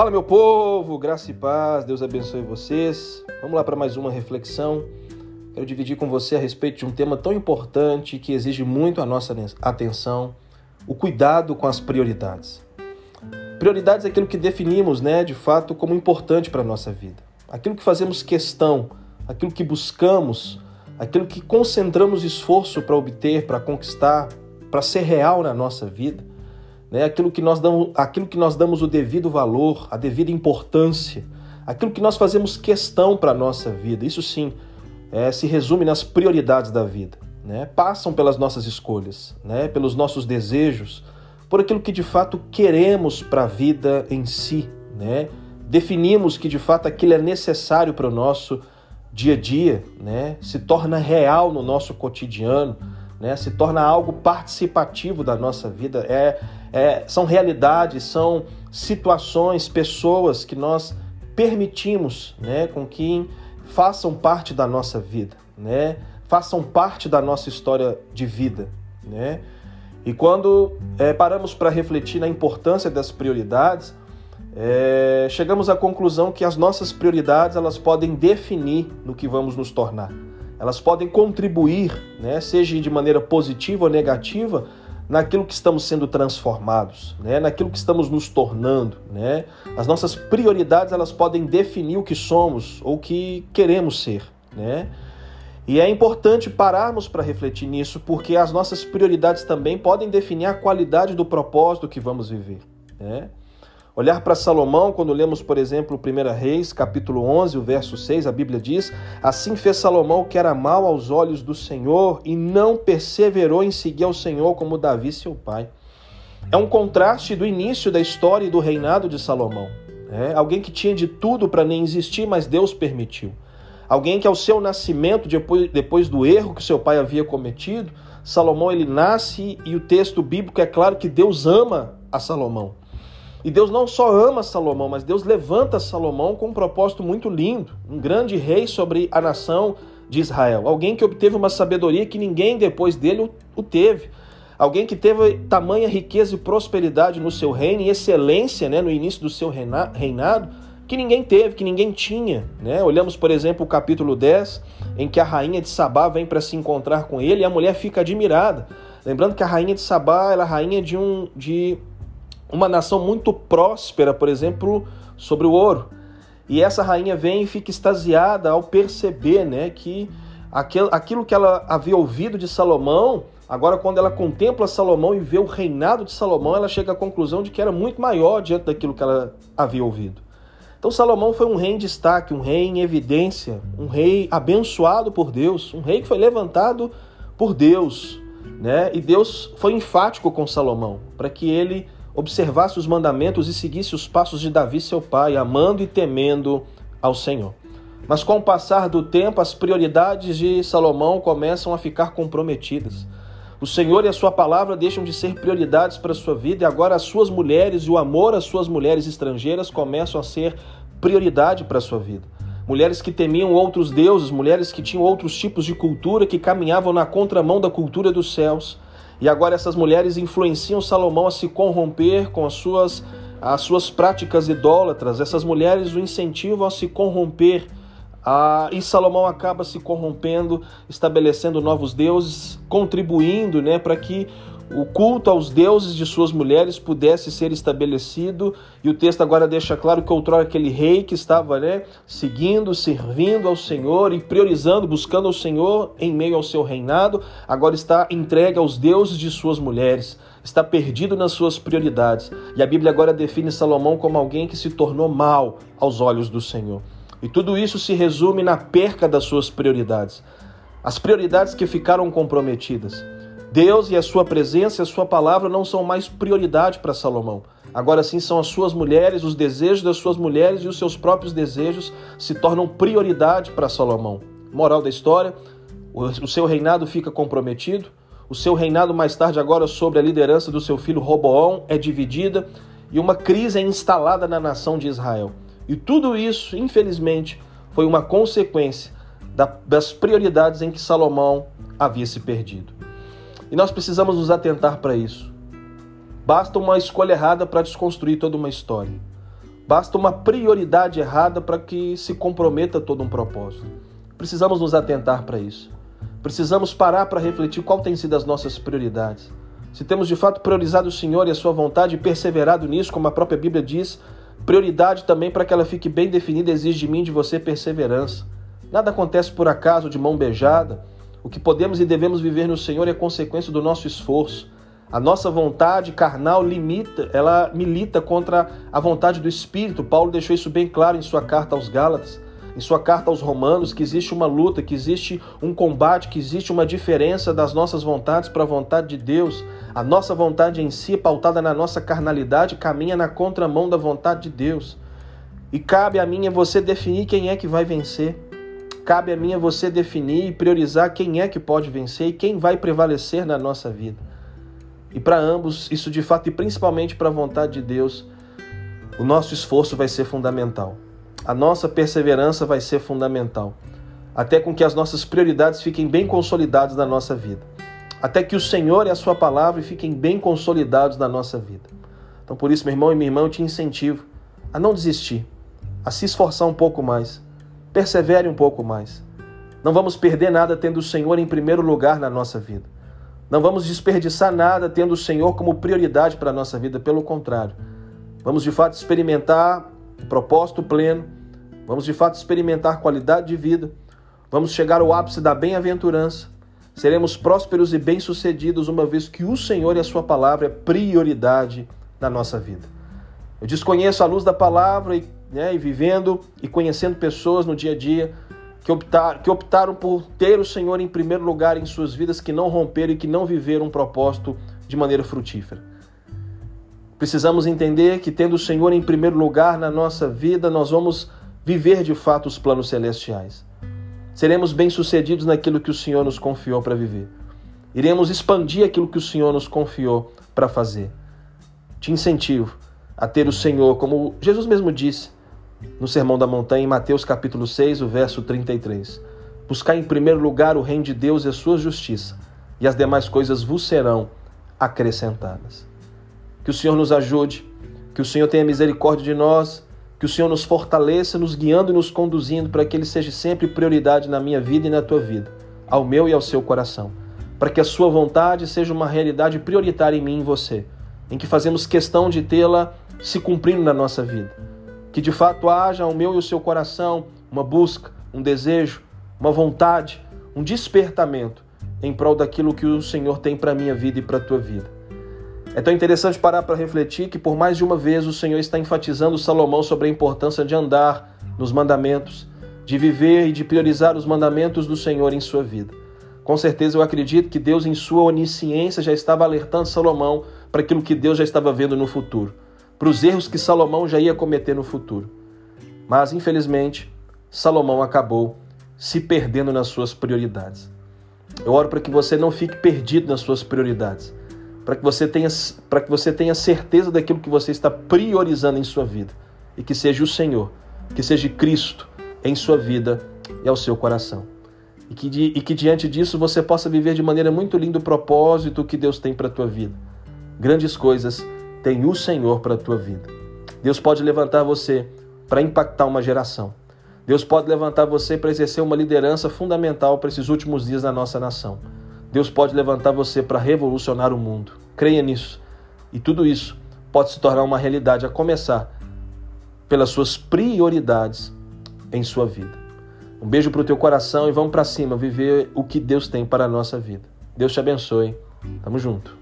Fala, meu povo, graça e paz, Deus abençoe vocês. Vamos lá para mais uma reflexão. Quero dividir com você a respeito de um tema tão importante que exige muito a nossa atenção: o cuidado com as prioridades. Prioridades é aquilo que definimos, né, de fato, como importante para a nossa vida. Aquilo que fazemos questão, aquilo que buscamos, aquilo que concentramos esforço para obter, para conquistar, para ser real na nossa vida né? aquilo, que nós damos, aquilo que nós damos o devido valor, a devida importância, aquilo que nós fazemos questão para a nossa vida. Isso sim é, se resume nas prioridades da vida. Né? Passam pelas nossas escolhas, né? pelos nossos desejos, por aquilo que de fato queremos para a vida em si. Né? Definimos que de fato aquilo é necessário para o nosso dia a dia, né? se torna real no nosso cotidiano né? se torna algo participativo da nossa vida. É, é, são realidades, são situações, pessoas que nós permitimos né, com que façam parte da nossa vida, né? façam parte da nossa história de vida. Né? E quando é, paramos para refletir na importância das prioridades, é, chegamos à conclusão que as nossas prioridades elas podem definir no que vamos nos tornar elas podem contribuir, né, seja de maneira positiva ou negativa, naquilo que estamos sendo transformados, né, naquilo que estamos nos tornando. Né? As nossas prioridades elas podem definir o que somos ou o que queremos ser. Né? E é importante pararmos para refletir nisso, porque as nossas prioridades também podem definir a qualidade do propósito que vamos viver. Né? Olhar para Salomão, quando lemos, por exemplo, 1 Reis, capítulo 11, o verso 6, a Bíblia diz: Assim fez Salomão que era mal aos olhos do Senhor e não perseverou em seguir ao Senhor como Davi, seu pai. É um contraste do início da história e do reinado de Salomão. É alguém que tinha de tudo para nem existir, mas Deus permitiu. Alguém que ao seu nascimento, depois, depois do erro que seu pai havia cometido, Salomão ele nasce e o texto bíblico é claro que Deus ama a Salomão. E Deus não só ama Salomão, mas Deus levanta Salomão com um propósito muito lindo, um grande rei sobre a nação de Israel, alguém que obteve uma sabedoria que ninguém depois dele o teve, alguém que teve tamanha riqueza e prosperidade no seu reino e excelência né, no início do seu reinado que ninguém teve, que ninguém tinha. Né? Olhamos, por exemplo, o capítulo 10, em que a rainha de Sabá vem para se encontrar com ele e a mulher fica admirada. Lembrando que a rainha de Sabá era a rainha de um, de uma nação muito próspera, por exemplo, sobre o ouro. E essa rainha vem e fica extasiada ao perceber né, que aquilo que ela havia ouvido de Salomão, agora quando ela contempla Salomão e vê o reinado de Salomão, ela chega à conclusão de que era muito maior diante daquilo que ela havia ouvido. Então Salomão foi um rei em destaque, um rei em evidência, um rei abençoado por Deus, um rei que foi levantado por Deus, né? E Deus foi enfático com Salomão para que ele observasse os mandamentos e seguisse os passos de Davi, seu pai, amando e temendo ao Senhor. Mas com o passar do tempo, as prioridades de Salomão começam a ficar comprometidas. O Senhor e a sua palavra deixam de ser prioridades para a sua vida e agora as suas mulheres e o amor às suas mulheres estrangeiras começam a ser prioridade para a sua vida. Mulheres que temiam outros deuses, mulheres que tinham outros tipos de cultura, que caminhavam na contramão da cultura dos céus. E agora essas mulheres influenciam Salomão a se corromper com as suas, as suas práticas idólatras. Essas mulheres o incentivam a se corromper. Ah, e Salomão acaba se corrompendo, estabelecendo novos deuses, contribuindo né, para que o culto aos deuses de suas mulheres pudesse ser estabelecido, e o texto agora deixa claro que outrora aquele rei que estava né, seguindo, servindo ao Senhor e priorizando, buscando ao Senhor em meio ao seu reinado, agora está entregue aos deuses de suas mulheres, está perdido nas suas prioridades. E a Bíblia agora define Salomão como alguém que se tornou mal aos olhos do Senhor. E tudo isso se resume na perca das suas prioridades. As prioridades que ficaram comprometidas. Deus e a sua presença e a sua palavra não são mais prioridade para Salomão. Agora sim são as suas mulheres, os desejos das suas mulheres e os seus próprios desejos se tornam prioridade para Salomão. Moral da história: o seu reinado fica comprometido. O seu reinado mais tarde agora sobre a liderança do seu filho Roboão é dividida e uma crise é instalada na nação de Israel. E tudo isso, infelizmente, foi uma consequência das prioridades em que Salomão havia se perdido. E nós precisamos nos atentar para isso. Basta uma escolha errada para desconstruir toda uma história. Basta uma prioridade errada para que se comprometa todo um propósito. Precisamos nos atentar para isso. Precisamos parar para refletir qual tem sido as nossas prioridades. Se temos de fato priorizado o Senhor e a sua vontade e perseverado nisso, como a própria Bíblia diz, prioridade também para que ela fique bem definida exige de mim e de você perseverança. Nada acontece por acaso de mão beijada. O que podemos e devemos viver no Senhor é consequência do nosso esforço. A nossa vontade carnal limita, ela milita contra a vontade do Espírito. Paulo deixou isso bem claro em sua carta aos Gálatas, em sua carta aos Romanos, que existe uma luta, que existe um combate, que existe uma diferença das nossas vontades para a vontade de Deus. A nossa vontade em si, pautada na nossa carnalidade, caminha na contramão da vontade de Deus. E cabe a mim e você definir quem é que vai vencer. Cabe a mim e você definir e priorizar quem é que pode vencer e quem vai prevalecer na nossa vida. E para ambos, isso de fato e principalmente para a vontade de Deus, o nosso esforço vai ser fundamental. A nossa perseverança vai ser fundamental. Até com que as nossas prioridades fiquem bem consolidadas na nossa vida. Até que o Senhor e a Sua palavra fiquem bem consolidados na nossa vida. Então, por isso, meu irmão e minha irmã, eu te incentivo a não desistir, a se esforçar um pouco mais. Persevere um pouco mais. Não vamos perder nada tendo o Senhor em primeiro lugar na nossa vida. Não vamos desperdiçar nada tendo o Senhor como prioridade para a nossa vida, pelo contrário. Vamos de fato experimentar o propósito pleno, vamos de fato experimentar qualidade de vida, vamos chegar ao ápice da bem-aventurança, seremos prósperos e bem-sucedidos uma vez que o Senhor e a Sua palavra é prioridade na nossa vida. Eu desconheço a luz da palavra e, né, e vivendo e conhecendo pessoas no dia a dia que, optar, que optaram por ter o Senhor em primeiro lugar em suas vidas, que não romperam e que não viveram um propósito de maneira frutífera. Precisamos entender que, tendo o Senhor em primeiro lugar na nossa vida, nós vamos viver de fato os planos celestiais. Seremos bem-sucedidos naquilo que o Senhor nos confiou para viver. Iremos expandir aquilo que o Senhor nos confiou para fazer. Te incentivo a ter o Senhor, como Jesus mesmo disse, no Sermão da Montanha, em Mateus capítulo 6, o verso 33. Buscar em primeiro lugar o reino de Deus e a sua justiça, e as demais coisas vos serão acrescentadas. Que o Senhor nos ajude, que o Senhor tenha misericórdia de nós, que o Senhor nos fortaleça, nos guiando e nos conduzindo para que Ele seja sempre prioridade na minha vida e na tua vida, ao meu e ao seu coração, para que a Sua vontade seja uma realidade prioritária em mim e em você, em que fazemos questão de tê-la se cumprindo na nossa vida que de fato haja o meu e o seu coração uma busca, um desejo, uma vontade, um despertamento em prol daquilo que o Senhor tem para a minha vida e para a tua vida. É tão interessante parar para refletir que por mais de uma vez o Senhor está enfatizando Salomão sobre a importância de andar nos mandamentos, de viver e de priorizar os mandamentos do Senhor em sua vida. Com certeza eu acredito que Deus, em sua onisciência, já estava alertando Salomão para aquilo que Deus já estava vendo no futuro para os erros que Salomão já ia cometer no futuro. Mas, infelizmente, Salomão acabou se perdendo nas suas prioridades. Eu oro para que você não fique perdido nas suas prioridades, para que você tenha para que você tenha certeza daquilo que você está priorizando em sua vida e que seja o Senhor, que seja Cristo em sua vida e ao seu coração. E que, e que diante disso você possa viver de maneira muito linda o propósito que Deus tem para a tua vida. Grandes coisas tem o Senhor para a tua vida. Deus pode levantar você para impactar uma geração. Deus pode levantar você para exercer uma liderança fundamental para esses últimos dias da nossa nação. Deus pode levantar você para revolucionar o mundo. Creia nisso. E tudo isso pode se tornar uma realidade, a começar pelas suas prioridades em sua vida. Um beijo para o teu coração e vamos para cima viver o que Deus tem para a nossa vida. Deus te abençoe. Tamo junto.